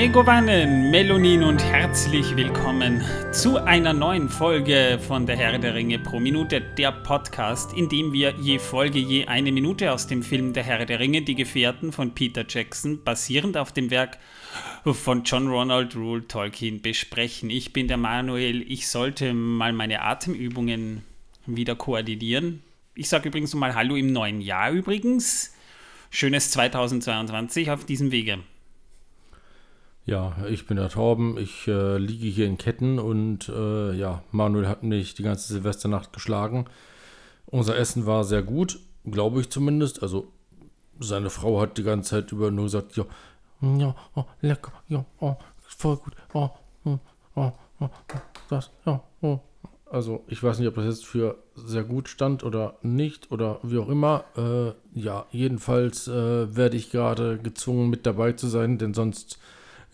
Megovanen, Melonin und herzlich willkommen zu einer neuen Folge von Der Herr der Ringe pro Minute, der Podcast, in dem wir je Folge je eine Minute aus dem Film Der Herr der Ringe, die Gefährten von Peter Jackson, basierend auf dem Werk von John Ronald Rule Tolkien besprechen. Ich bin der Manuel, ich sollte mal meine Atemübungen wieder koordinieren. Ich sage übrigens mal Hallo im neuen Jahr übrigens. Schönes 2022 auf diesem Wege. Ja, ich bin der Torben. Ich äh, liege hier in Ketten und äh, ja, Manuel hat mich die ganze Silvesternacht geschlagen. Unser Essen war sehr gut, glaube ich zumindest. Also seine Frau hat die ganze Zeit über nur gesagt, ja, ja, oh, lecker, ja, oh, voll gut, oh, oh, oh, das, ja, oh. Also ich weiß nicht, ob das jetzt für sehr gut stand oder nicht oder wie auch immer. Äh, ja, jedenfalls äh, werde ich gerade gezwungen mit dabei zu sein, denn sonst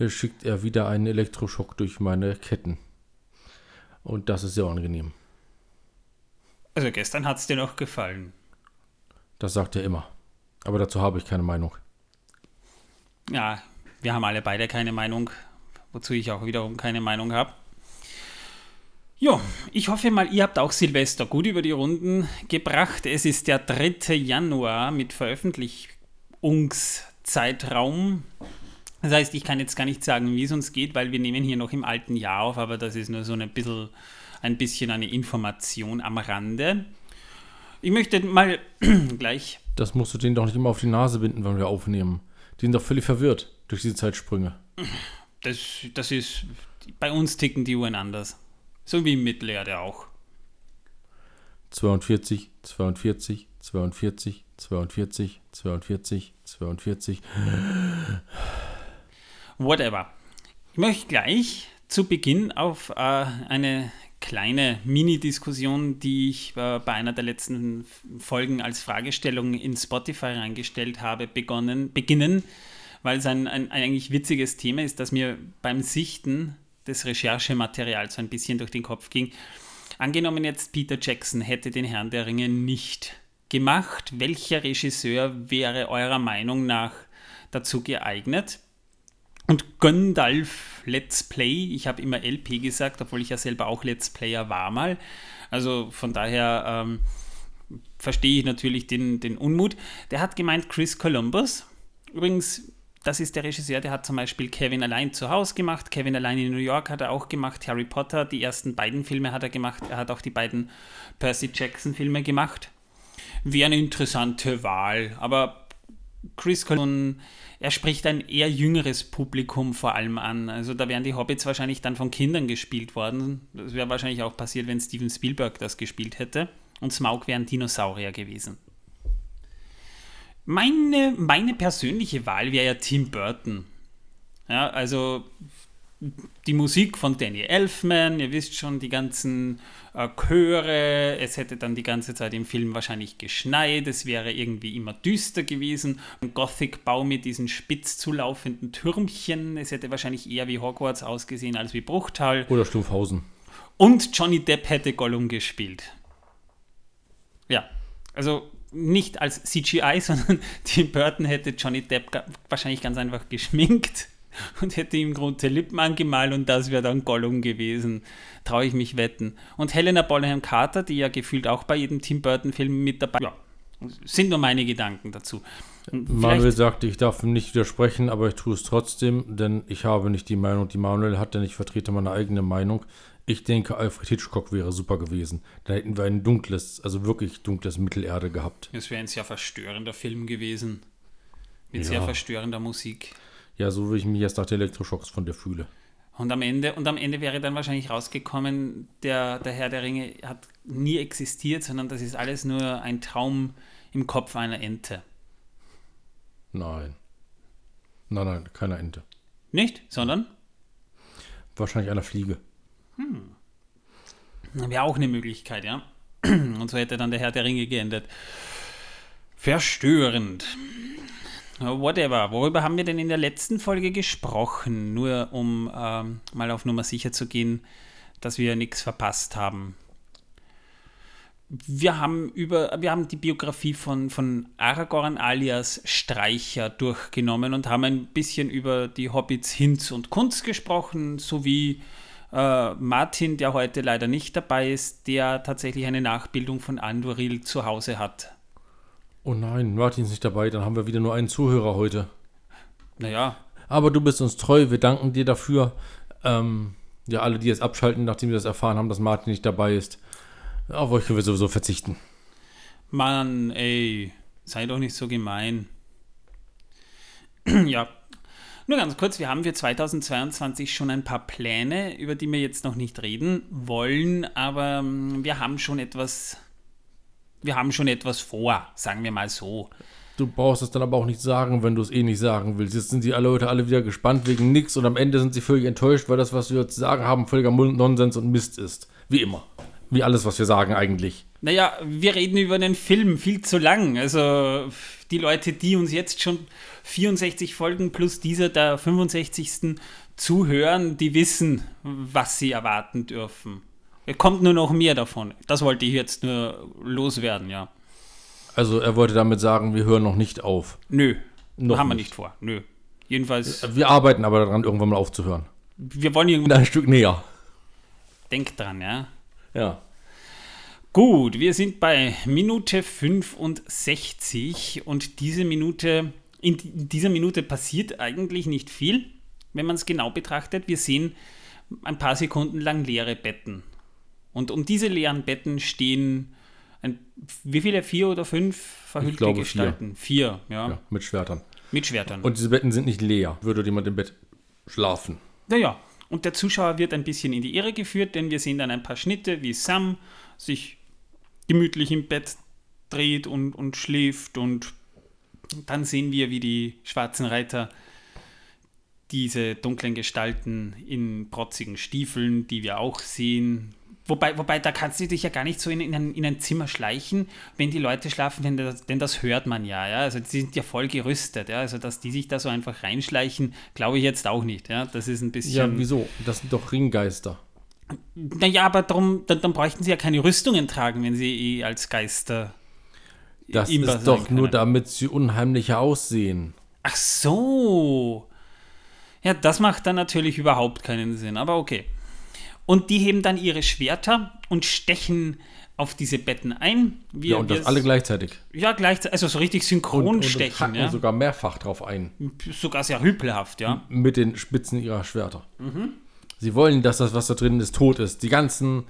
schickt er wieder einen Elektroschock durch meine Ketten. Und das ist sehr angenehm. Also gestern hat es dir noch gefallen. Das sagt er immer. Aber dazu habe ich keine Meinung. Ja, wir haben alle beide keine Meinung, wozu ich auch wiederum keine Meinung habe. Jo, ich hoffe mal, ihr habt auch Silvester gut über die Runden gebracht. Es ist der 3. Januar mit Veröffentlichungszeitraum das heißt, ich kann jetzt gar nicht sagen, wie es uns geht, weil wir nehmen hier noch im alten Jahr auf, aber das ist nur so ein bisschen, ein bisschen eine Information am Rande. Ich möchte mal gleich. Das musst du denen doch nicht immer auf die Nase binden, wenn wir aufnehmen. Die sind doch völlig verwirrt durch diese Zeitsprünge. Das, das ist. Bei uns ticken die Uhren anders. So wie im Mittelerde auch. 42, 42, 42, 42, 42, 42 whatever. Ich möchte gleich zu Beginn auf äh, eine kleine Mini-Diskussion, die ich äh, bei einer der letzten Folgen als Fragestellung in Spotify reingestellt habe, begonnen, beginnen, weil es ein, ein, ein eigentlich witziges Thema ist, das mir beim Sichten des Recherchematerials so ein bisschen durch den Kopf ging. Angenommen jetzt Peter Jackson hätte den Herrn der Ringe nicht gemacht, welcher Regisseur wäre eurer Meinung nach dazu geeignet? Und Gandalf Let's Play, ich habe immer LP gesagt, obwohl ich ja selber auch Let's Player war mal. Also von daher ähm, verstehe ich natürlich den, den Unmut. Der hat gemeint Chris Columbus. Übrigens, das ist der Regisseur, der hat zum Beispiel Kevin allein zu Hause gemacht, Kevin allein in New York hat er auch gemacht, Harry Potter, die ersten beiden Filme hat er gemacht, er hat auch die beiden Percy Jackson Filme gemacht. Wäre eine interessante Wahl, aber Chris Columbus er spricht ein eher jüngeres Publikum vor allem an. Also da wären die Hobbits wahrscheinlich dann von Kindern gespielt worden. Das wäre wahrscheinlich auch passiert, wenn Steven Spielberg das gespielt hätte. Und Smaug wären Dinosaurier gewesen. Meine, meine persönliche Wahl wäre ja Tim Burton. Ja, also die Musik von Danny Elfman, ihr wisst schon, die ganzen äh, Chöre, es hätte dann die ganze Zeit im Film wahrscheinlich geschneit, es wäre irgendwie immer düster gewesen, ein Gothic-Bau mit diesen spitz zulaufenden Türmchen, es hätte wahrscheinlich eher wie Hogwarts ausgesehen als wie Bruchtal. Oder Stufhausen. Und Johnny Depp hätte Gollum gespielt. Ja, also nicht als CGI, sondern Tim Burton hätte Johnny Depp wahrscheinlich ganz einfach geschminkt und hätte ihm große Lippen angemalt und das wäre dann Gollum gewesen. Traue ich mich wetten. Und Helena Bonham Carter, die ja gefühlt auch bei jedem Tim Burton-Film mit dabei ja, sind nur meine Gedanken dazu. Manuel sagte, ich darf nicht widersprechen, aber ich tue es trotzdem, denn ich habe nicht die Meinung, die Manuel hat, denn ich vertrete meine eigene Meinung. Ich denke, Alfred Hitchcock wäre super gewesen. Da hätten wir ein dunkles, also wirklich dunkles Mittelerde gehabt. Es wäre ein sehr verstörender Film gewesen. Mit ja. sehr verstörender Musik. Ja, so wie ich mich jetzt nach den Elektroschocks von dir fühle. Und am Ende, und am Ende wäre dann wahrscheinlich rausgekommen, der, der Herr der Ringe hat nie existiert, sondern das ist alles nur ein Traum im Kopf einer Ente. Nein. Nein, nein, keine Ente. Nicht? Sondern? Wahrscheinlich einer Fliege. Hm. Wäre auch eine Möglichkeit, ja. Und so hätte dann der Herr der Ringe geendet. Verstörend. Whatever. Worüber haben wir denn in der letzten Folge gesprochen? Nur um ähm, mal auf Nummer sicher zu gehen, dass wir nichts verpasst haben. wir haben über, wir haben die Biografie von, von Aragorn alias Streicher durchgenommen und haben ein bisschen über die Hobbits Hinz und Kunz gesprochen, sowie äh, Martin, der heute leider nicht dabei ist, der tatsächlich eine Nachbildung von Andoril zu Hause hat. Oh nein, Martin ist nicht dabei, dann haben wir wieder nur einen Zuhörer heute. Naja. Aber du bist uns treu, wir danken dir dafür. Ähm, ja, alle, die jetzt abschalten, nachdem wir das erfahren haben, dass Martin nicht dabei ist. Auf euch können wir sowieso verzichten. Mann, ey, sei doch nicht so gemein. ja, nur ganz kurz, wir haben für 2022 schon ein paar Pläne, über die wir jetzt noch nicht reden wollen, aber ähm, wir haben schon etwas, wir haben schon etwas vor, sagen wir mal so. Du brauchst es dann aber auch nicht sagen, wenn du es eh nicht sagen willst. Jetzt sind die alle Leute alle wieder gespannt wegen nichts und am Ende sind sie völlig enttäuscht, weil das, was wir zu sagen haben, völliger Nonsens und Mist ist. Wie immer. Wie alles, was wir sagen eigentlich. Naja, wir reden über einen Film viel zu lang. Also die Leute, die uns jetzt schon 64 Folgen plus dieser der 65. zuhören, die wissen, was sie erwarten dürfen. Kommt nur noch mehr davon. Das wollte ich jetzt nur loswerden, ja. Also er wollte damit sagen, wir hören noch nicht auf. Nö, noch haben wir nicht vor. Nö. Jedenfalls. Wir arbeiten aber daran, irgendwann mal aufzuhören. Wir wollen irgendwann. Ein Stück näher. Denk dran, ja. Ja. Gut, wir sind bei Minute 65 und diese Minute, in dieser Minute passiert eigentlich nicht viel, wenn man es genau betrachtet. Wir sehen ein paar Sekunden lang leere Betten. Und um diese leeren Betten stehen ein, wie viele? Vier oder fünf verhüllte glaube, Gestalten? Vier, vier ja. ja. Mit Schwertern. Mit Schwertern. Und diese Betten sind nicht leer. Würde jemand im Bett schlafen? Naja, und der Zuschauer wird ein bisschen in die Irre geführt, denn wir sehen dann ein paar Schnitte, wie Sam sich gemütlich im Bett dreht und, und schläft und dann sehen wir, wie die schwarzen Reiter diese dunklen Gestalten in protzigen Stiefeln, die wir auch sehen. Wobei, wobei da kannst du dich ja gar nicht so in, in, ein, in ein Zimmer schleichen, wenn die Leute schlafen, denn das, denn das hört man ja, ja. Also die sind ja voll gerüstet, ja. Also dass die sich da so einfach reinschleichen, glaube ich jetzt auch nicht, ja. Das ist ein bisschen. Ja, wieso? Das sind doch Ringgeister. Naja, aber darum, dann, dann, bräuchten sie ja keine Rüstungen tragen, wenn sie eh als Geister. Das ist doch können. nur, damit sie unheimlicher aussehen. Ach so. Ja, das macht dann natürlich überhaupt keinen Sinn, aber okay. Und die heben dann ihre Schwerter und stechen auf diese Betten ein. Wir, ja, und das alle gleichzeitig. Ja, gleichzeitig, also so richtig synchron und, und stechen. ja. sogar mehrfach drauf ein. Sogar sehr hüpelhaft, ja. Mit den Spitzen ihrer Schwerter. Mhm. Sie wollen, dass das, was da drin ist, tot ist. Die ganzen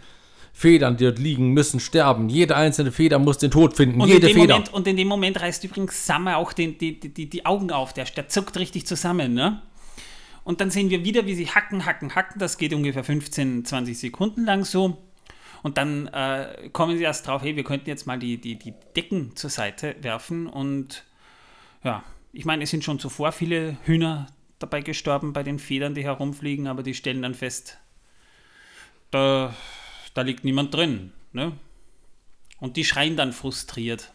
Federn, die dort liegen, müssen sterben. Jede einzelne Feder muss den Tod finden. Und Jede Feder. Moment, und in dem Moment reißt übrigens Sammer auch den, die, die, die Augen auf. Der, der zuckt richtig zusammen, ne? Und dann sehen wir wieder, wie sie hacken, hacken, hacken. Das geht ungefähr 15, 20 Sekunden lang so. Und dann äh, kommen sie erst drauf, hey, wir könnten jetzt mal die, die, die Decken zur Seite werfen. Und ja, ich meine, es sind schon zuvor viele Hühner dabei gestorben bei den Federn, die herumfliegen, aber die stellen dann fest, da, da liegt niemand drin. Ne? Und die schreien dann frustriert.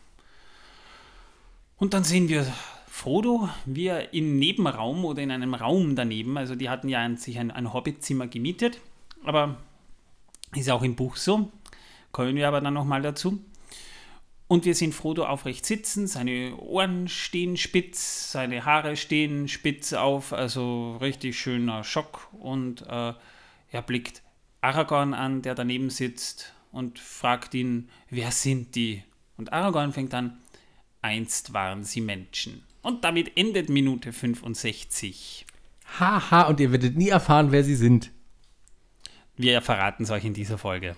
Und dann sehen wir Frodo, wie er im Nebenraum oder in einem Raum daneben, also die hatten ja an sich ein, ein Hobbitzimmer gemietet, aber ist auch im Buch so, kommen wir aber dann nochmal dazu. Und wir sehen Frodo aufrecht sitzen, seine Ohren stehen spitz, seine Haare stehen spitz auf, also richtig schöner Schock. Und äh, er blickt Aragorn an, der daneben sitzt und fragt ihn, wer sind die? Und Aragorn fängt an, einst waren sie Menschen. Und damit endet Minute 65. Haha, und ihr werdet nie erfahren, wer sie sind. Wir verraten es euch in dieser Folge.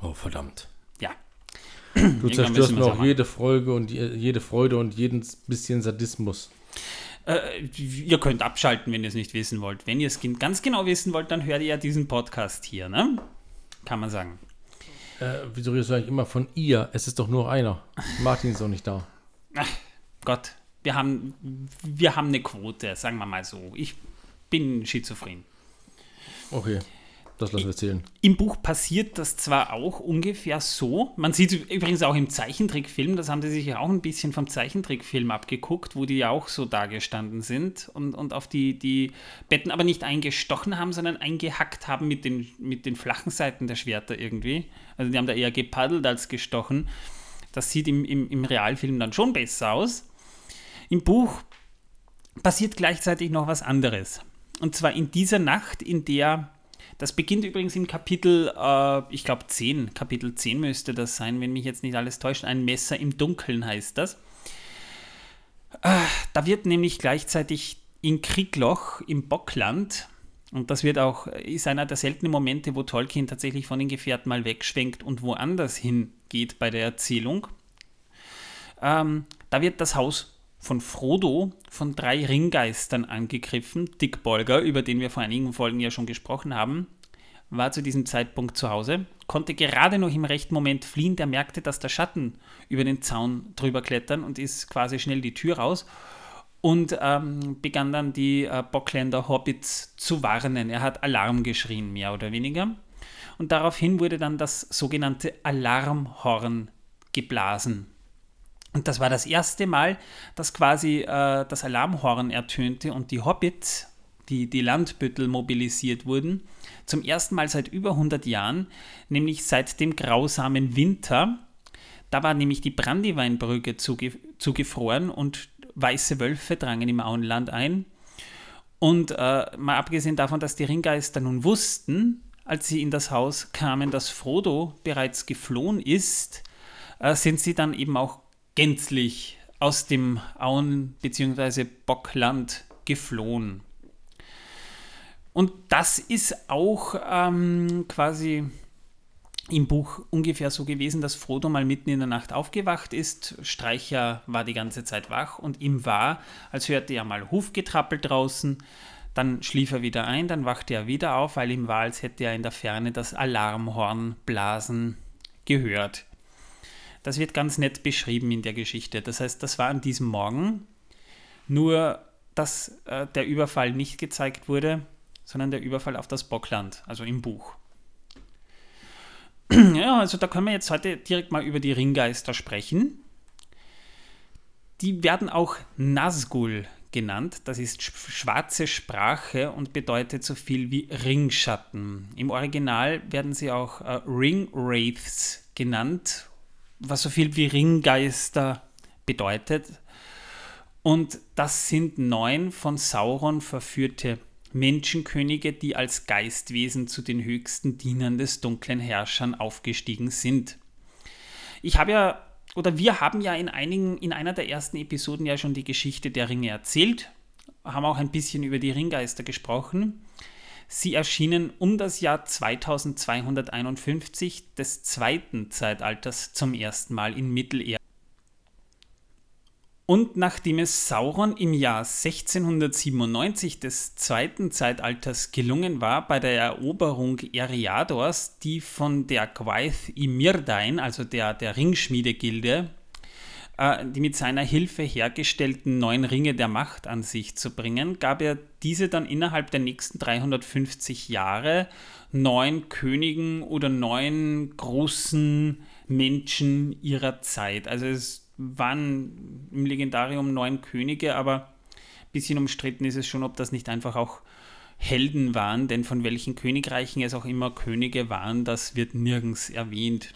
Oh, verdammt. Ja. Du zerstörst mir auch jede Folge und jede Freude und jeden bisschen Sadismus. Äh, ihr könnt abschalten, wenn ihr es nicht wissen wollt. Wenn ihr es ganz genau wissen wollt, dann hört ihr ja diesen Podcast hier, ne? Kann man sagen. Äh, wieso redest du eigentlich immer von ihr? Es ist doch nur einer. Martin ist auch nicht da. Ach, Gott. Wir haben, wir haben eine Quote, sagen wir mal so. Ich bin schizophren. Okay. das lassen wir zählen. Im Buch passiert das zwar auch ungefähr so. Man sieht es übrigens auch im Zeichentrickfilm, das haben sie sich ja auch ein bisschen vom Zeichentrickfilm abgeguckt, wo die ja auch so dagestanden sind und, und auf die, die Betten aber nicht eingestochen haben, sondern eingehackt haben mit den, mit den flachen Seiten der Schwerter irgendwie. Also die haben da eher gepaddelt als gestochen. Das sieht im, im, im Realfilm dann schon besser aus. Im Buch passiert gleichzeitig noch was anderes. Und zwar in dieser Nacht, in der das beginnt übrigens im Kapitel, äh, ich glaube 10, Kapitel 10 müsste das sein, wenn mich jetzt nicht alles täuscht. Ein Messer im Dunkeln heißt das. Äh, da wird nämlich gleichzeitig in Kriegloch im Bockland, und das wird auch, ist einer der seltenen Momente, wo Tolkien tatsächlich von den Gefährten mal wegschwenkt und woanders hingeht bei der Erzählung. Ähm, da wird das Haus von Frodo von drei Ringgeistern angegriffen. Dick Bolger, über den wir vor einigen Folgen ja schon gesprochen haben, war zu diesem Zeitpunkt zu Hause, konnte gerade noch im rechten Moment fliehen. Der merkte, dass der Schatten über den Zaun drüber klettern und ist quasi schnell die Tür raus und ähm, begann dann die äh, Bockländer Hobbits zu warnen. Er hat Alarm geschrien, mehr oder weniger. Und daraufhin wurde dann das sogenannte Alarmhorn geblasen. Und das war das erste Mal, dass quasi äh, das Alarmhorn ertönte und die Hobbits, die, die Landbüttel mobilisiert wurden. Zum ersten Mal seit über 100 Jahren, nämlich seit dem grausamen Winter. Da war nämlich die Brandyweinbrücke zuge zugefroren und weiße Wölfe drangen im Auenland ein. Und äh, mal abgesehen davon, dass die Ringgeister nun wussten, als sie in das Haus kamen, dass Frodo bereits geflohen ist, äh, sind sie dann eben auch gänzlich aus dem Auen- bzw. Bockland geflohen. Und das ist auch ähm, quasi im Buch ungefähr so gewesen, dass Frodo mal mitten in der Nacht aufgewacht ist. Streicher war die ganze Zeit wach und ihm war, als hörte er mal Hufgetrappel draußen. Dann schlief er wieder ein, dann wachte er wieder auf, weil ihm war, als hätte er in der Ferne das Alarmhorn blasen gehört. Das wird ganz nett beschrieben in der Geschichte. Das heißt, das war an diesem Morgen, nur dass äh, der Überfall nicht gezeigt wurde, sondern der Überfall auf das Bockland, also im Buch. ja, also da können wir jetzt heute direkt mal über die Ringgeister sprechen. Die werden auch Nazgul genannt. Das ist schwarze Sprache und bedeutet so viel wie Ringschatten. Im Original werden sie auch äh, Ringwraiths genannt was so viel wie Ringgeister bedeutet. Und das sind neun von Sauron verführte Menschenkönige, die als Geistwesen zu den höchsten Dienern des dunklen Herrschern aufgestiegen sind. Ich habe ja, oder wir haben ja in einigen, in einer der ersten Episoden ja schon die Geschichte der Ringe erzählt, haben auch ein bisschen über die Ringgeister gesprochen. Sie erschienen um das Jahr 2251 des zweiten Zeitalters zum ersten Mal in Mittelerde. Und nachdem es Sauron im Jahr 1697 des zweiten Zeitalters gelungen war, bei der Eroberung Eriadors, die von der Gwaith i Mirdain, also der, der Ringschmiedegilde, äh, die mit seiner Hilfe hergestellten neun Ringe der Macht an sich zu bringen, gab er diese dann innerhalb der nächsten 350 Jahre neun Königen oder neun großen Menschen ihrer Zeit. Also es waren im Legendarium neun Könige, aber ein bisschen umstritten ist es schon, ob das nicht einfach auch Helden waren, denn von welchen Königreichen es auch immer Könige waren, das wird nirgends erwähnt.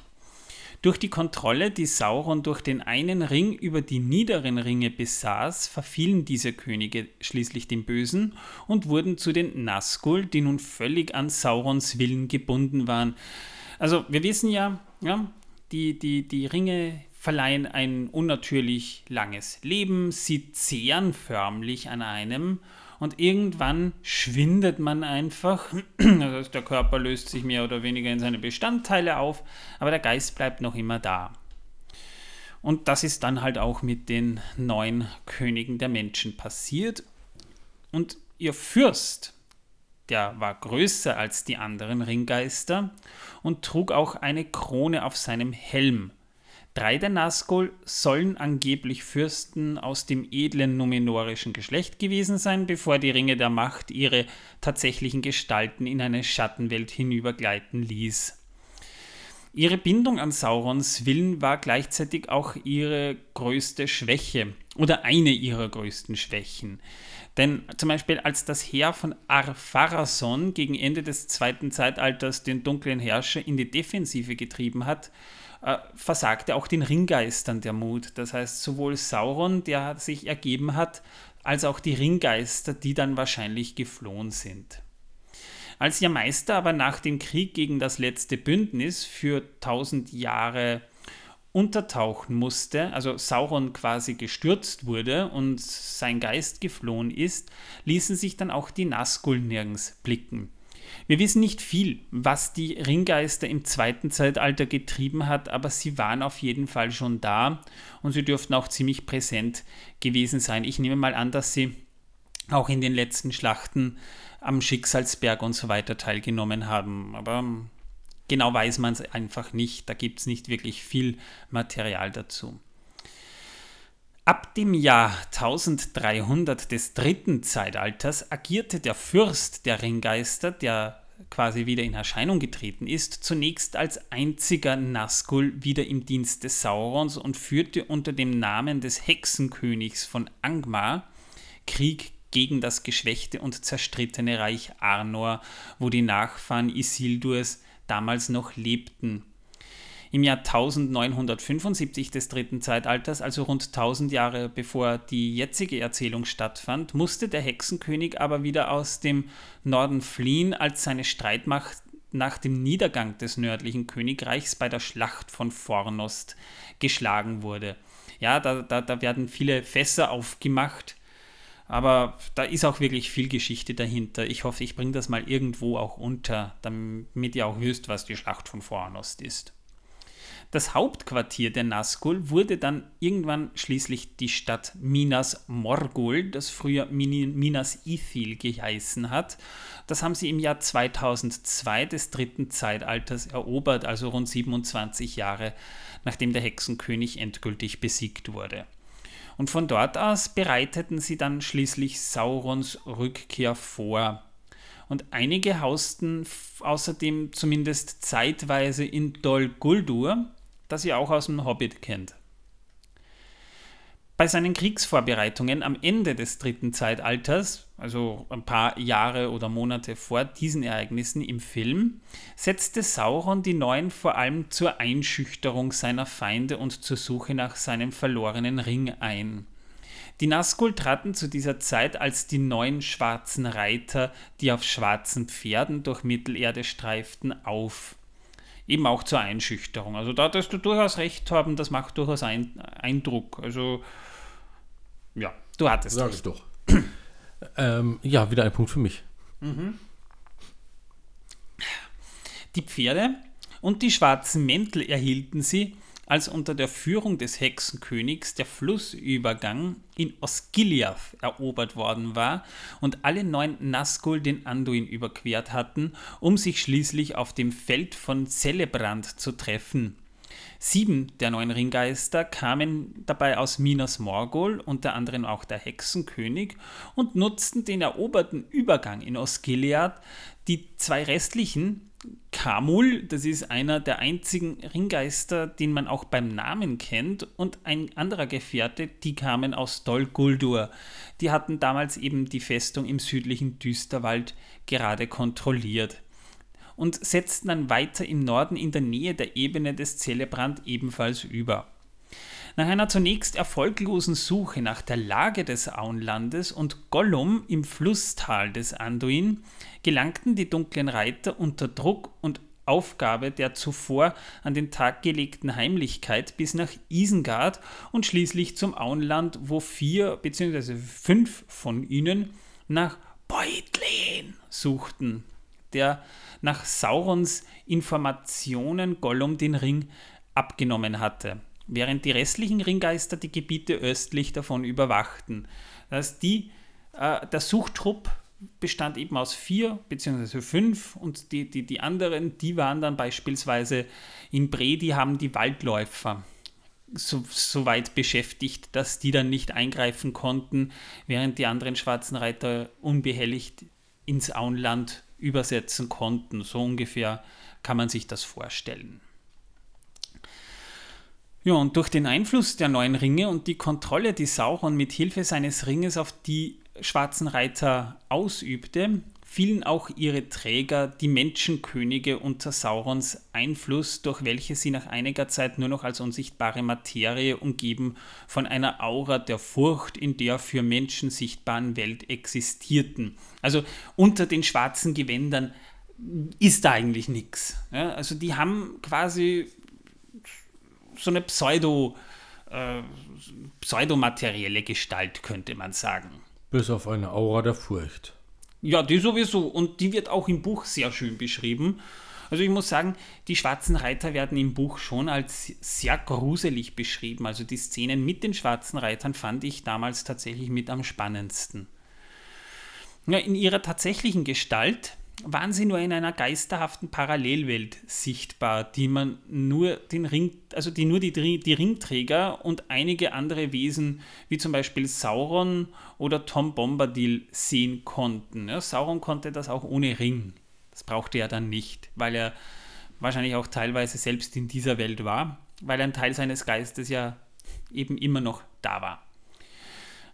Durch die Kontrolle, die Sauron durch den einen Ring über die niederen Ringe besaß, verfielen diese Könige schließlich dem Bösen und wurden zu den Nazgul, die nun völlig an Saurons Willen gebunden waren. Also wir wissen ja, ja die, die, die Ringe verleihen ein unnatürlich langes Leben, sie zehren förmlich an einem und irgendwann schwindet man einfach. Also der Körper löst sich mehr oder weniger in seine Bestandteile auf, aber der Geist bleibt noch immer da. Und das ist dann halt auch mit den neun Königen der Menschen passiert. Und ihr Fürst, der war größer als die anderen Ringgeister und trug auch eine Krone auf seinem Helm. Drei der Nazgul sollen angeblich Fürsten aus dem edlen numenorischen Geschlecht gewesen sein, bevor die Ringe der Macht ihre tatsächlichen Gestalten in eine Schattenwelt hinübergleiten ließ. Ihre Bindung an Saurons Willen war gleichzeitig auch ihre größte Schwäche oder eine ihrer größten Schwächen. Denn zum Beispiel als das Heer von Ar-Pharazôn gegen Ende des zweiten Zeitalters den dunklen Herrscher in die Defensive getrieben hat, äh, versagte auch den Ringgeistern der Mut. Das heißt, sowohl Sauron, der sich ergeben hat, als auch die Ringgeister, die dann wahrscheinlich geflohen sind. Als ihr Meister aber nach dem Krieg gegen das letzte Bündnis für tausend Jahre untertauchen musste, also Sauron quasi gestürzt wurde und sein Geist geflohen ist, ließen sich dann auch die Nazgul nirgends blicken. Wir wissen nicht viel, was die Ringgeister im zweiten Zeitalter getrieben hat, aber sie waren auf jeden Fall schon da und sie dürften auch ziemlich präsent gewesen sein. Ich nehme mal an, dass sie auch in den letzten Schlachten am Schicksalsberg und so weiter teilgenommen haben. Aber genau weiß man es einfach nicht. Da gibt es nicht wirklich viel Material dazu. Ab dem Jahr 1300 des dritten Zeitalters agierte der Fürst der Ringgeister, der quasi wieder in Erscheinung getreten ist, zunächst als einziger Nazgul wieder im Dienst des Saurons und führte unter dem Namen des Hexenkönigs von Angmar Krieg gegen das geschwächte und zerstrittene Reich Arnor, wo die Nachfahren Isildurs damals noch lebten. Im Jahr 1975 des dritten Zeitalters, also rund 1000 Jahre bevor die jetzige Erzählung stattfand, musste der Hexenkönig aber wieder aus dem Norden fliehen, als seine Streitmacht nach dem Niedergang des nördlichen Königreichs bei der Schlacht von Fornost geschlagen wurde. Ja, da, da, da werden viele Fässer aufgemacht, aber da ist auch wirklich viel Geschichte dahinter. Ich hoffe, ich bringe das mal irgendwo auch unter, damit ihr auch wisst, was die Schlacht von Fornost ist. Das Hauptquartier der Nazgul wurde dann irgendwann schließlich die Stadt Minas Morgul, das früher Minas Ithil geheißen hat. Das haben sie im Jahr 2002 des dritten Zeitalters erobert, also rund 27 Jahre nachdem der Hexenkönig endgültig besiegt wurde. Und von dort aus bereiteten sie dann schließlich Saurons Rückkehr vor. Und einige hausten außerdem zumindest zeitweise in Dol Guldur, das ihr auch aus dem Hobbit kennt. Bei seinen Kriegsvorbereitungen am Ende des dritten Zeitalters, also ein paar Jahre oder Monate vor diesen Ereignissen im Film, setzte Sauron die Neuen vor allem zur Einschüchterung seiner Feinde und zur Suche nach seinem verlorenen Ring ein. Die Nazgul traten zu dieser Zeit als die neuen schwarzen Reiter, die auf schwarzen Pferden durch Mittelerde streiften, auf eben auch zur Einschüchterung. Also da dass du durchaus recht haben, das macht durchaus ein, Eindruck. Also ja, du hattest Sag ich doch. ähm, ja, wieder ein Punkt für mich. Mhm. Die Pferde und die schwarzen Mäntel erhielten sie, als unter der Führung des Hexenkönigs der Flussübergang in Osgiliath erobert worden war und alle neun Nazgul den Anduin überquert hatten, um sich schließlich auf dem Feld von Celebrand zu treffen. Sieben der neun Ringgeister kamen dabei aus Minas Morgul, unter anderem auch der Hexenkönig, und nutzten den eroberten Übergang in Osgiliath. Die zwei restlichen Kamul, das ist einer der einzigen Ringgeister, den man auch beim Namen kennt, und ein anderer Gefährte, die kamen aus Dol Guldur. Die hatten damals eben die Festung im südlichen Düsterwald gerade kontrolliert und setzten dann weiter im Norden in der Nähe der Ebene des Celebrand ebenfalls über. Nach einer zunächst erfolglosen Suche nach der Lage des Auenlandes und Gollum im Flusstal des Anduin gelangten die dunklen Reiter unter Druck und Aufgabe der zuvor an den Tag gelegten Heimlichkeit bis nach Isengard und schließlich zum Auenland, wo vier bzw. fünf von ihnen nach Beutlin suchten, der nach Saurons Informationen Gollum den Ring abgenommen hatte während die restlichen Ringgeister die Gebiete östlich davon überwachten. Das heißt, die, äh, der Suchtrupp bestand eben aus vier bzw. fünf und die, die, die anderen, die waren dann beispielsweise in Bre, die haben die Waldläufer so, so weit beschäftigt, dass die dann nicht eingreifen konnten, während die anderen schwarzen Reiter unbehelligt ins Auenland übersetzen konnten. So ungefähr kann man sich das vorstellen. Ja, und durch den Einfluss der neuen Ringe und die Kontrolle, die Sauron mit Hilfe seines Ringes auf die schwarzen Reiter ausübte, fielen auch ihre Träger, die Menschenkönige, unter Saurons Einfluss, durch welche sie nach einiger Zeit nur noch als unsichtbare Materie umgeben von einer Aura der Furcht in der für Menschen sichtbaren Welt existierten. Also unter den schwarzen Gewändern ist da eigentlich nichts. Ja, also die haben quasi so eine Pseudo, äh, pseudomaterielle Gestalt, könnte man sagen. Bis auf eine Aura der Furcht. Ja, die sowieso. Und die wird auch im Buch sehr schön beschrieben. Also ich muss sagen, die schwarzen Reiter werden im Buch schon als sehr gruselig beschrieben. Also die Szenen mit den schwarzen Reitern fand ich damals tatsächlich mit am spannendsten. Ja, in ihrer tatsächlichen Gestalt waren sie nur in einer geisterhaften Parallelwelt sichtbar, die man nur den Ring, also die nur die, die Ringträger und einige andere Wesen, wie zum Beispiel Sauron oder Tom Bombadil, sehen konnten. Ja, Sauron konnte das auch ohne Ring. Das brauchte er dann nicht, weil er wahrscheinlich auch teilweise selbst in dieser Welt war, weil ein Teil seines Geistes ja eben immer noch da war.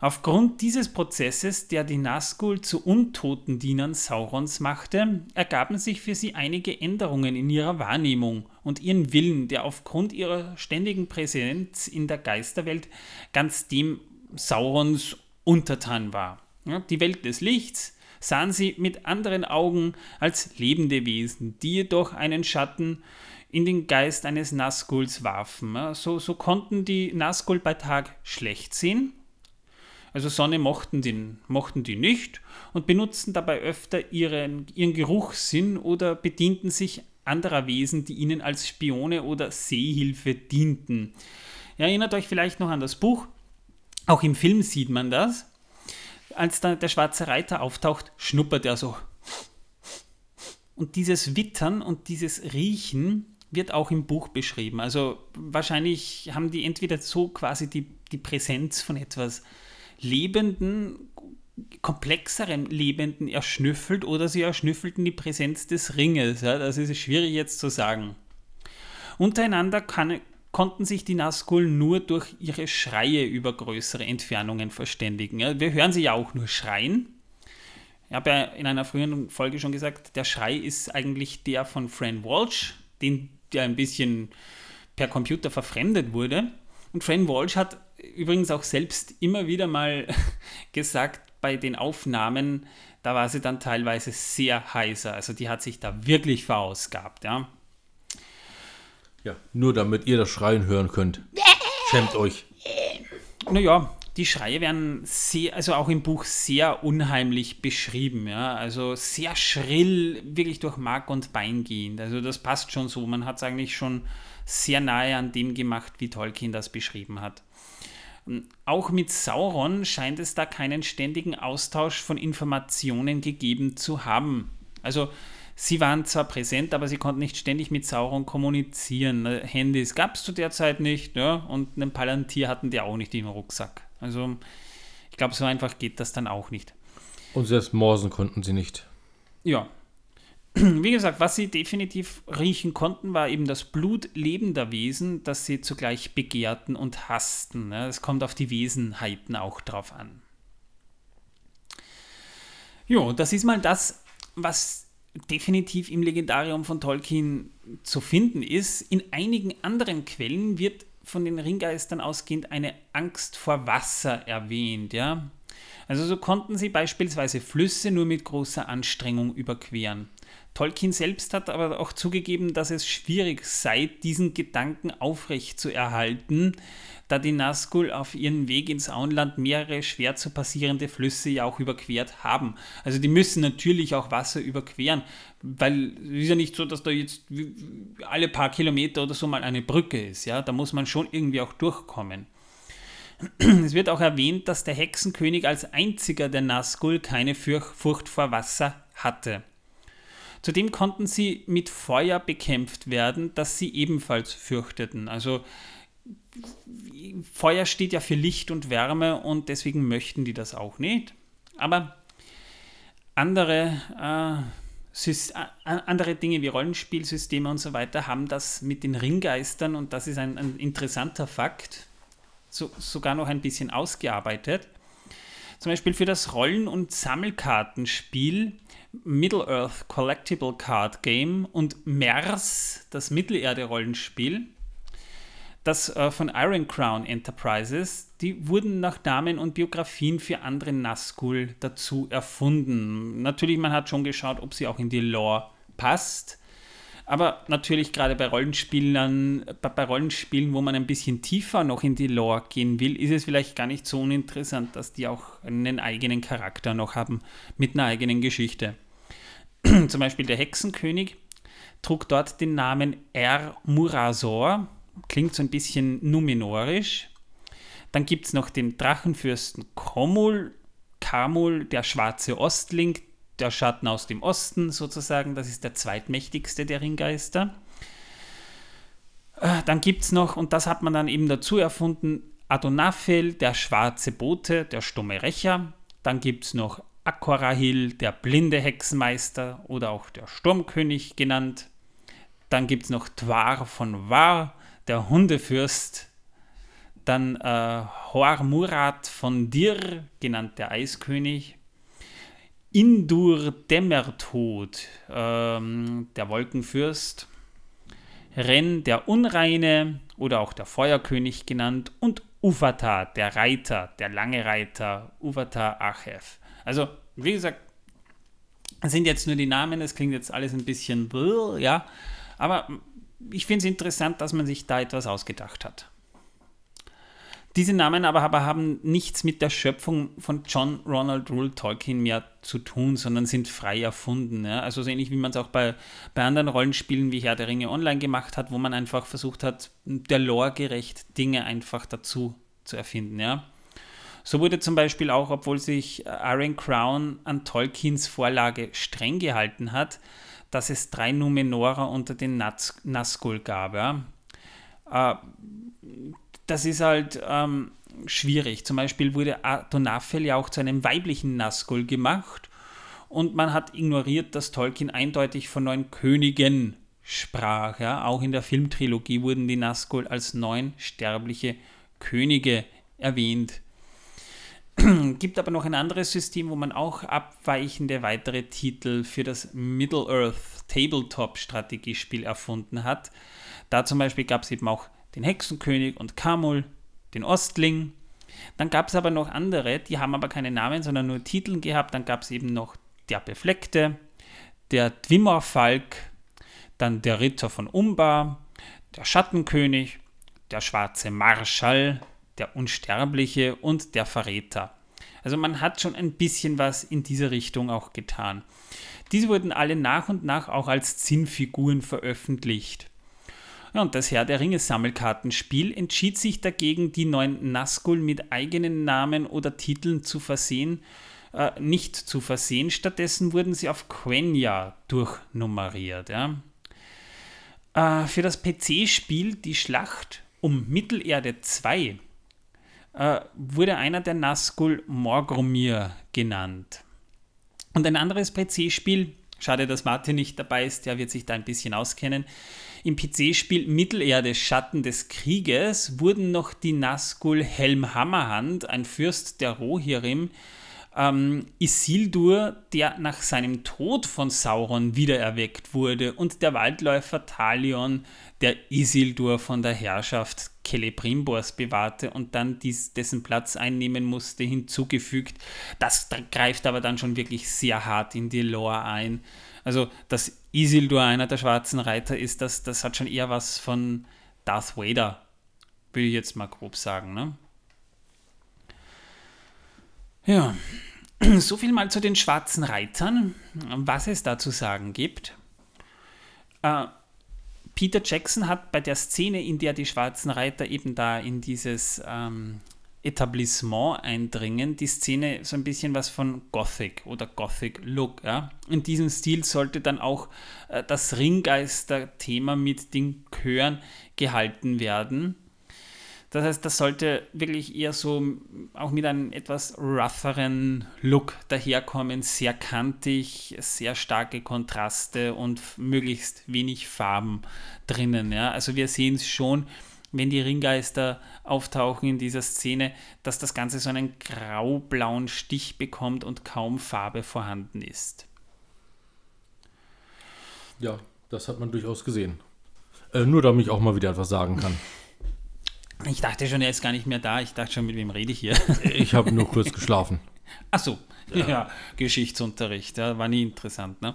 Aufgrund dieses Prozesses, der die Nazgul zu untoten Dienern Saurons machte, ergaben sich für sie einige Änderungen in ihrer Wahrnehmung und ihren Willen, der aufgrund ihrer ständigen Präsenz in der Geisterwelt ganz dem Saurons untertan war. Die Welt des Lichts sahen sie mit anderen Augen als lebende Wesen, die jedoch einen Schatten in den Geist eines Nazguls warfen. So, so konnten die Nazgul bei Tag schlecht sehen also Sonne mochten die, mochten die nicht und benutzten dabei öfter ihren, ihren Geruchssinn oder bedienten sich anderer Wesen, die ihnen als Spione oder Seehilfe dienten. Ihr erinnert euch vielleicht noch an das Buch. Auch im Film sieht man das. Als da der schwarze Reiter auftaucht, schnuppert er so. Und dieses Wittern und dieses Riechen wird auch im Buch beschrieben. Also wahrscheinlich haben die entweder so quasi die, die Präsenz von etwas lebenden, komplexeren Lebenden erschnüffelt oder sie erschnüffelten die Präsenz des Ringes. Ja, das ist schwierig jetzt zu sagen. Untereinander kann, konnten sich die Nazgul nur durch ihre Schreie über größere Entfernungen verständigen. Ja, wir hören sie ja auch nur schreien. Ich habe ja in einer früheren Folge schon gesagt, der Schrei ist eigentlich der von Fran Walsh, den, der ein bisschen per Computer verfremdet wurde. Und Fran Walsh hat übrigens auch selbst immer wieder mal gesagt, bei den Aufnahmen, da war sie dann teilweise sehr heiser. Also die hat sich da wirklich verausgabt, ja. Ja, nur damit ihr das Schreien hören könnt. Schämt euch. Naja, die Schreie werden sehr, also auch im Buch sehr unheimlich beschrieben, ja. Also sehr schrill, wirklich durch Mark und Bein gehend. Also das passt schon so. Man hat es eigentlich schon sehr nahe an dem gemacht, wie Tolkien das beschrieben hat. Auch mit Sauron scheint es da keinen ständigen Austausch von Informationen gegeben zu haben. Also sie waren zwar präsent, aber sie konnten nicht ständig mit Sauron kommunizieren. Äh, Handys gab es zu der Zeit nicht ja? und einen Palantir hatten die auch nicht im Rucksack. Also ich glaube, so einfach geht das dann auch nicht. Und selbst Morsen konnten sie nicht. Ja, wie gesagt, was sie definitiv riechen konnten, war eben das Blut lebender Wesen, das sie zugleich begehrten und hassten. Es kommt auf die Wesenheiten auch drauf an. Jo, das ist mal das, was definitiv im Legendarium von Tolkien zu finden ist. In einigen anderen Quellen wird von den Ringgeistern ausgehend eine Angst vor Wasser erwähnt, ja. Also so konnten sie beispielsweise Flüsse nur mit großer Anstrengung überqueren. Tolkien selbst hat aber auch zugegeben, dass es schwierig sei, diesen Gedanken aufrecht zu erhalten, da die Nazgul auf ihrem Weg ins Auenland mehrere schwer zu passierende Flüsse ja auch überquert haben. Also die müssen natürlich auch Wasser überqueren, weil es ist ja nicht so, dass da jetzt alle paar Kilometer oder so mal eine Brücke ist. Ja, da muss man schon irgendwie auch durchkommen. Es wird auch erwähnt, dass der Hexenkönig als einziger der Nazgul keine Furcht vor Wasser hatte. Zudem konnten sie mit Feuer bekämpft werden, das sie ebenfalls fürchteten. Also Feuer steht ja für Licht und Wärme und deswegen möchten die das auch nicht. Aber andere, äh, andere Dinge wie Rollenspielsysteme und so weiter haben das mit den Ringgeistern und das ist ein, ein interessanter Fakt, so, sogar noch ein bisschen ausgearbeitet. Zum Beispiel für das Rollen- und Sammelkartenspiel Middle-earth Collectible Card Game und MERS, das Mittelerde-Rollenspiel, das äh, von Iron Crown Enterprises, die wurden nach Namen und Biografien für andere Nazgul dazu erfunden. Natürlich, man hat schon geschaut, ob sie auch in die Lore passt. Aber natürlich gerade bei Rollenspielen, bei Rollenspielen, wo man ein bisschen tiefer noch in die Lore gehen will, ist es vielleicht gar nicht so uninteressant, dass die auch einen eigenen Charakter noch haben mit einer eigenen Geschichte. Zum Beispiel der Hexenkönig trug dort den Namen Er Murasor, klingt so ein bisschen numenorisch. Dann gibt es noch den Drachenfürsten Komul, Kamul, der schwarze Ostling, der Schatten aus dem Osten sozusagen, das ist der zweitmächtigste der Ringgeister. Äh, dann gibt es noch, und das hat man dann eben dazu erfunden, Adonafel, der schwarze Bote, der stumme Rächer. Dann gibt es noch Akorahil, der blinde Hexenmeister oder auch der Sturmkönig genannt. Dann gibt es noch Twar von War, der Hundefürst. Dann äh, Hoar Murat von Dir, genannt der Eiskönig. Indur Dämmertod, ähm, der Wolkenfürst. Ren, der Unreine oder auch der Feuerkönig genannt. Und Uvata, der Reiter, der lange Reiter, Uvata Achev. Also, wie gesagt, das sind jetzt nur die Namen, es klingt jetzt alles ein bisschen, ja, aber ich finde es interessant, dass man sich da etwas ausgedacht hat. Diese Namen aber, aber haben nichts mit der Schöpfung von John Ronald Rule Tolkien mehr zu tun, sondern sind frei erfunden. Ja? Also so ähnlich wie man es auch bei, bei anderen Rollenspielen wie Herr der Ringe Online gemacht hat, wo man einfach versucht hat, der Lore gerecht Dinge einfach dazu zu erfinden. Ja? So wurde zum Beispiel auch, obwohl sich Iron Crown an Tolkiens Vorlage streng gehalten hat, dass es drei Numenorer unter den Nazgul gab. Ja? Äh, das ist halt ähm, schwierig. Zum Beispiel wurde Adonafel ja auch zu einem weiblichen Nazgul gemacht und man hat ignoriert, dass Tolkien eindeutig von neun Königen sprach. Ja? Auch in der Filmtrilogie wurden die Nazgul als neun sterbliche Könige erwähnt. Gibt aber noch ein anderes System, wo man auch abweichende weitere Titel für das Middle-earth Tabletop-Strategiespiel erfunden hat. Da zum Beispiel gab es eben auch den Hexenkönig und Kamul, den Ostling. Dann gab es aber noch andere, die haben aber keine Namen, sondern nur Titel gehabt. Dann gab es eben noch der Befleckte, der Dwimmerfalk, dann der Ritter von Umbar, der Schattenkönig, der schwarze Marschall, der Unsterbliche und der Verräter. Also man hat schon ein bisschen was in diese Richtung auch getan. Diese wurden alle nach und nach auch als Zinnfiguren veröffentlicht. Und das Herr der Ringe Sammelkartenspiel entschied sich dagegen, die neuen Nazgul mit eigenen Namen oder Titeln zu versehen, äh, nicht zu versehen. Stattdessen wurden sie auf Quenya durchnummeriert. Ja. Äh, für das PC-Spiel Die Schlacht um Mittelerde 2 äh, wurde einer der Nazgul Morgromir genannt. Und ein anderes PC-Spiel, schade, dass Martin nicht dabei ist, der wird sich da ein bisschen auskennen, im PC-Spiel Mittelerde Schatten des Krieges wurden noch die Nazgul Helm Hammerhand, ein Fürst der Rohirrim, ähm, Isildur, der nach seinem Tod von Sauron wiedererweckt wurde, und der Waldläufer Talion, der Isildur von der Herrschaft Celebrimbors bewahrte und dann dies, dessen Platz einnehmen musste, hinzugefügt. Das greift aber dann schon wirklich sehr hart in die Lore ein. Also, dass Isildur einer der schwarzen Reiter ist, das, das hat schon eher was von Darth Vader, will ich jetzt mal grob sagen. Ne? Ja, so viel mal zu den schwarzen Reitern, was es da zu sagen gibt. Äh, Peter Jackson hat bei der Szene, in der die schwarzen Reiter eben da in dieses ähm, Etablissement eindringen, die Szene so ein bisschen was von Gothic oder Gothic Look. Ja? In diesem Stil sollte dann auch äh, das Ringgeister-Thema mit den Chören gehalten werden. Das heißt, das sollte wirklich eher so auch mit einem etwas rougheren Look daherkommen, sehr kantig, sehr starke Kontraste und möglichst wenig Farben drinnen. Ja? Also wir sehen es schon, wenn die Ringgeister auftauchen in dieser Szene, dass das Ganze so einen grau-blauen Stich bekommt und kaum Farbe vorhanden ist. Ja, das hat man durchaus gesehen. Äh, nur damit ich auch mal wieder etwas sagen kann. Ich dachte schon, er ist gar nicht mehr da. Ich dachte schon, mit wem rede ich hier? Ich habe nur kurz geschlafen. Ach so, ja, ja Geschichtsunterricht, ja, war nie interessant, ne?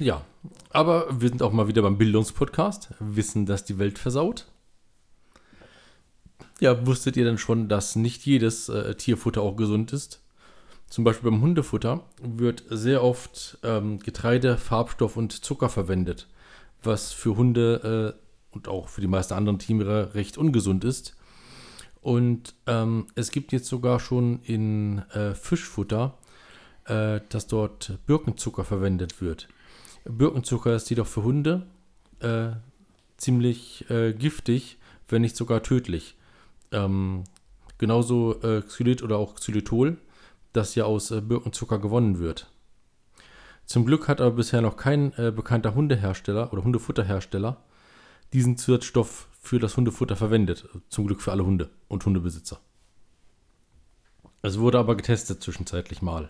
Ja, aber wir sind auch mal wieder beim Bildungspodcast. Wissen, dass die Welt versaut. Ja, wusstet ihr denn schon, dass nicht jedes äh, Tierfutter auch gesund ist? Zum Beispiel beim Hundefutter wird sehr oft ähm, Getreide, Farbstoff und Zucker verwendet, was für Hunde äh, und auch für die meisten anderen Tiere recht ungesund ist. Und ähm, es gibt jetzt sogar schon in äh, Fischfutter, äh, dass dort Birkenzucker verwendet wird. Birkenzucker ist jedoch für Hunde äh, ziemlich äh, giftig, wenn nicht sogar tödlich. Ähm, genauso äh, Xylit oder auch Xylitol, das ja aus äh, Birkenzucker gewonnen wird. Zum Glück hat aber bisher noch kein äh, bekannter Hundehersteller oder Hundefutterhersteller diesen Zusatzstoff für das Hundefutter verwendet. Zum Glück für alle Hunde und Hundebesitzer. Es wurde aber getestet zwischenzeitlich mal.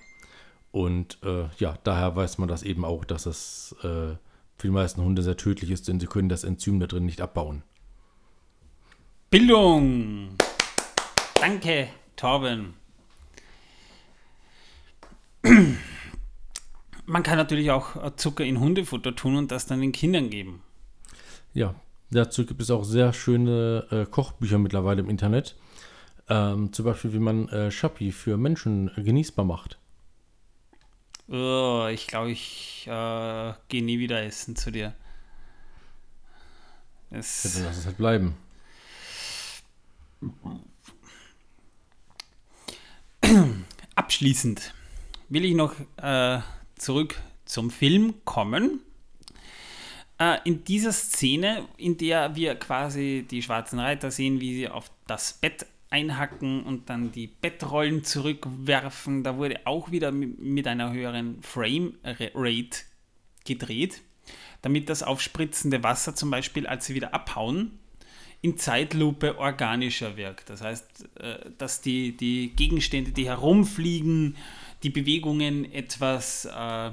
Und äh, ja, daher weiß man das eben auch, dass es äh, für die meisten Hunde sehr tödlich ist, denn sie können das Enzym da drin nicht abbauen. Bildung! Danke, Torben. Man kann natürlich auch Zucker in Hundefutter tun und das dann den Kindern geben. Ja, dazu gibt es auch sehr schöne äh, Kochbücher mittlerweile im Internet. Ähm, zum Beispiel, wie man äh, Schappi für Menschen genießbar macht. Oh, ich glaube, ich äh, gehe nie wieder essen zu dir. Es ja, dann lass es halt bleiben. Abschließend will ich noch äh, zurück zum Film kommen. Äh, in dieser Szene, in der wir quasi die schwarzen Reiter sehen, wie sie auf das Bett einhacken und dann die Bettrollen zurückwerfen, da wurde auch wieder mit einer höheren Frame-Rate gedreht, damit das aufspritzende Wasser zum Beispiel, als sie wieder abhauen, in Zeitlupe organischer wirkt. Das heißt, äh, dass die, die Gegenstände, die herumfliegen, die Bewegungen etwas äh,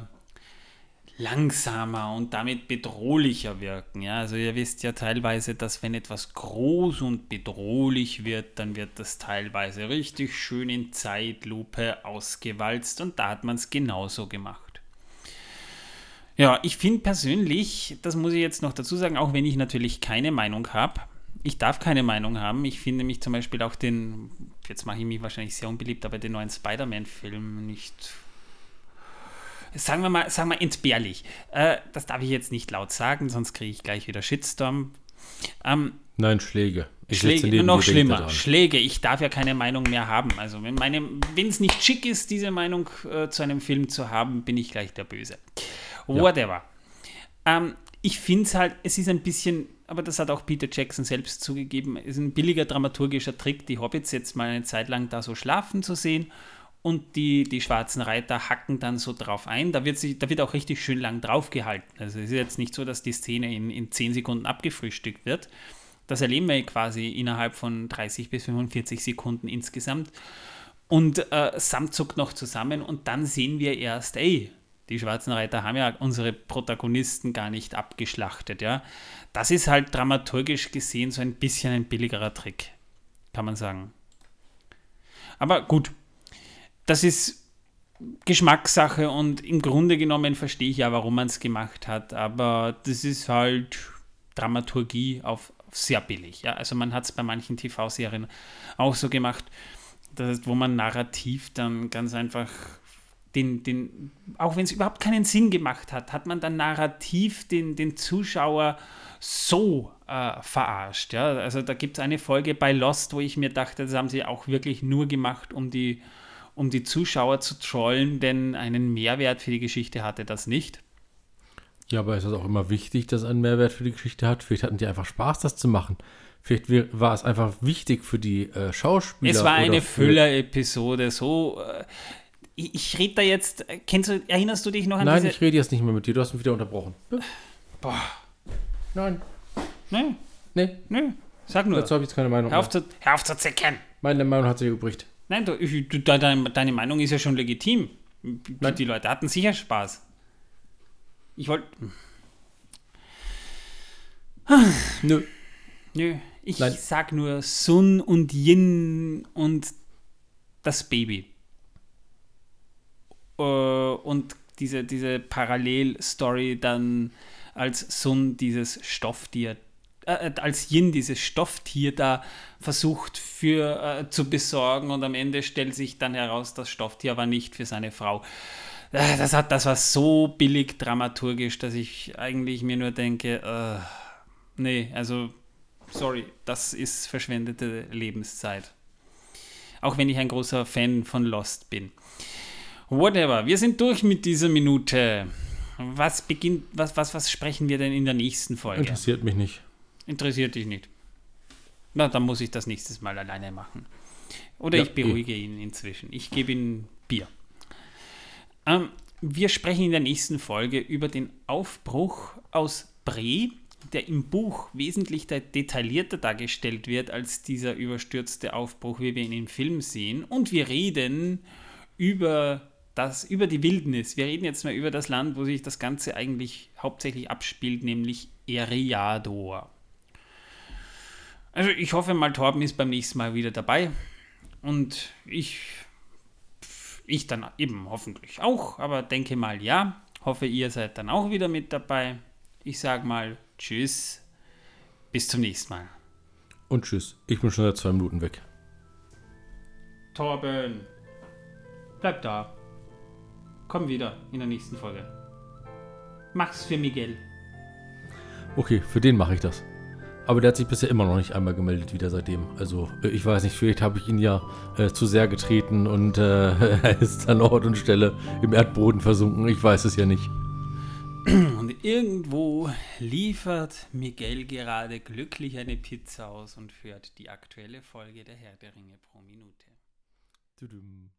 langsamer und damit bedrohlicher wirken. Ja, also ihr wisst ja teilweise, dass wenn etwas groß und bedrohlich wird, dann wird das teilweise richtig schön in Zeitlupe ausgewalzt und da hat man es genauso gemacht. Ja, ich finde persönlich, das muss ich jetzt noch dazu sagen, auch wenn ich natürlich keine Meinung habe, ich darf keine Meinung haben. Ich finde mich zum Beispiel auch den, jetzt mache ich mich wahrscheinlich sehr unbeliebt, aber den neuen Spider-Man-Film nicht, sagen wir mal, sagen wir entbehrlich. Äh, das darf ich jetzt nicht laut sagen, sonst kriege ich gleich wieder Shitstorm. Ähm, Nein, Schläge. Ich Schläge, noch schlimmer. Schläge. Ich darf ja keine Meinung mehr haben. Also wenn es nicht schick ist, diese Meinung äh, zu einem Film zu haben, bin ich gleich der Böse. Whatever. Ja. Ähm, ich finde es halt, es ist ein bisschen aber das hat auch Peter Jackson selbst zugegeben, ist ein billiger dramaturgischer Trick, die Hobbits jetzt mal eine Zeit lang da so schlafen zu sehen und die, die schwarzen Reiter hacken dann so drauf ein. Da wird, sich, da wird auch richtig schön lang draufgehalten. Also es ist jetzt nicht so, dass die Szene in, in 10 Sekunden abgefrühstückt wird. Das erleben wir quasi innerhalb von 30 bis 45 Sekunden insgesamt. Und äh, Sam zuckt noch zusammen und dann sehen wir erst, ey, die schwarzen Reiter haben ja unsere Protagonisten gar nicht abgeschlachtet, ja. Das ist halt dramaturgisch gesehen so ein bisschen ein billigerer Trick, kann man sagen. Aber gut, das ist Geschmackssache und im Grunde genommen verstehe ich ja, warum man es gemacht hat, aber das ist halt Dramaturgie auf, sehr billig. Ja? Also man hat es bei manchen TV-Serien auch so gemacht, dass, wo man narrativ dann ganz einfach den, den, auch wenn es überhaupt keinen Sinn gemacht hat, hat man dann narrativ den, den Zuschauer so äh, verarscht. Ja? Also da gibt es eine Folge bei Lost, wo ich mir dachte, das haben sie auch wirklich nur gemacht, um die, um die Zuschauer zu trollen, denn einen Mehrwert für die Geschichte hatte das nicht. Ja, aber ist das auch immer wichtig, dass einen Mehrwert für die Geschichte hat? Vielleicht hatten die einfach Spaß, das zu machen. Vielleicht war es einfach wichtig für die äh, Schauspieler. Es war eine Füller-Episode, so. Äh, ich, ich rede da jetzt. Kennst du, erinnerst du dich noch an Nein, diese. ich rede jetzt nicht mehr mit dir. Du hast mich wieder unterbrochen. Boah, Nein. nö, Nee, nö. Sag nur. dazu habe ich jetzt keine Meinung Hör auf, mehr. zu, hör auf zu zickern. Meine Meinung hat sich übrigens. Nein, du, du, deine, deine Meinung ist ja schon legitim. Die, Nein. die Leute hatten sicher Spaß. Ich wollte. Nö. Nö, ich Nein. sag nur Sun und Yin und das Baby. Äh, und diese, diese Parallelstory dann als Sun dieses Stofftier, äh, als Yin dieses Stofftier da versucht für äh, zu besorgen und am Ende stellt sich dann heraus, das Stofftier war nicht für seine Frau. Äh, Das, hat, das war so billig dramaturgisch, dass ich eigentlich mir nur denke, äh, nee, also sorry, das ist verschwendete Lebenszeit. Auch wenn ich ein großer Fan von Lost bin. Whatever, wir sind durch mit dieser Minute. Was beginnt, was, was, was sprechen wir denn in der nächsten Folge? Interessiert mich nicht. Interessiert dich nicht. Na, dann muss ich das nächstes Mal alleine machen. Oder Ja, ich beruhige ihn inzwischen. Ich gebe ihm Bier. Ähm, wir sprechen in der nächsten Folge über den Aufbruch aus Bre, der im Buch wesentlich de- detaillierter dargestellt wird als dieser überstürzte Aufbruch, wie wir ihn im Film sehen. Und wir reden über das, über die Wildnis. Wir reden jetzt mal über das Land, wo sich das Ganze eigentlich hauptsächlich abspielt, nämlich Eriador. Also ich hoffe mal, Torben ist beim nächsten Mal wieder dabei. Und ich, ich dann eben hoffentlich auch, aber denke mal ja. Hoffe, ihr seid dann auch wieder mit dabei. Ich sage mal Tschüss. Bis zum nächsten Mal. Und tschüss. Ich bin schon seit zwei Minuten weg. Torben, bleib da. Komm wieder in der nächsten Folge. Mach's für Miguel. Okay, für den mache ich das. Aber der hat sich bisher immer noch nicht einmal gemeldet wieder seitdem. Also äh, ich weiß nicht, vielleicht habe ich ihn ja äh, zu sehr getreten und äh, er ist an Ort und Stelle im Erdboden versunken. Ich weiß es ja nicht. Und irgendwo liefert Miguel gerade glücklich eine Pizza aus und führt die aktuelle Folge der Herr der Ringe pro Minute. Tudum.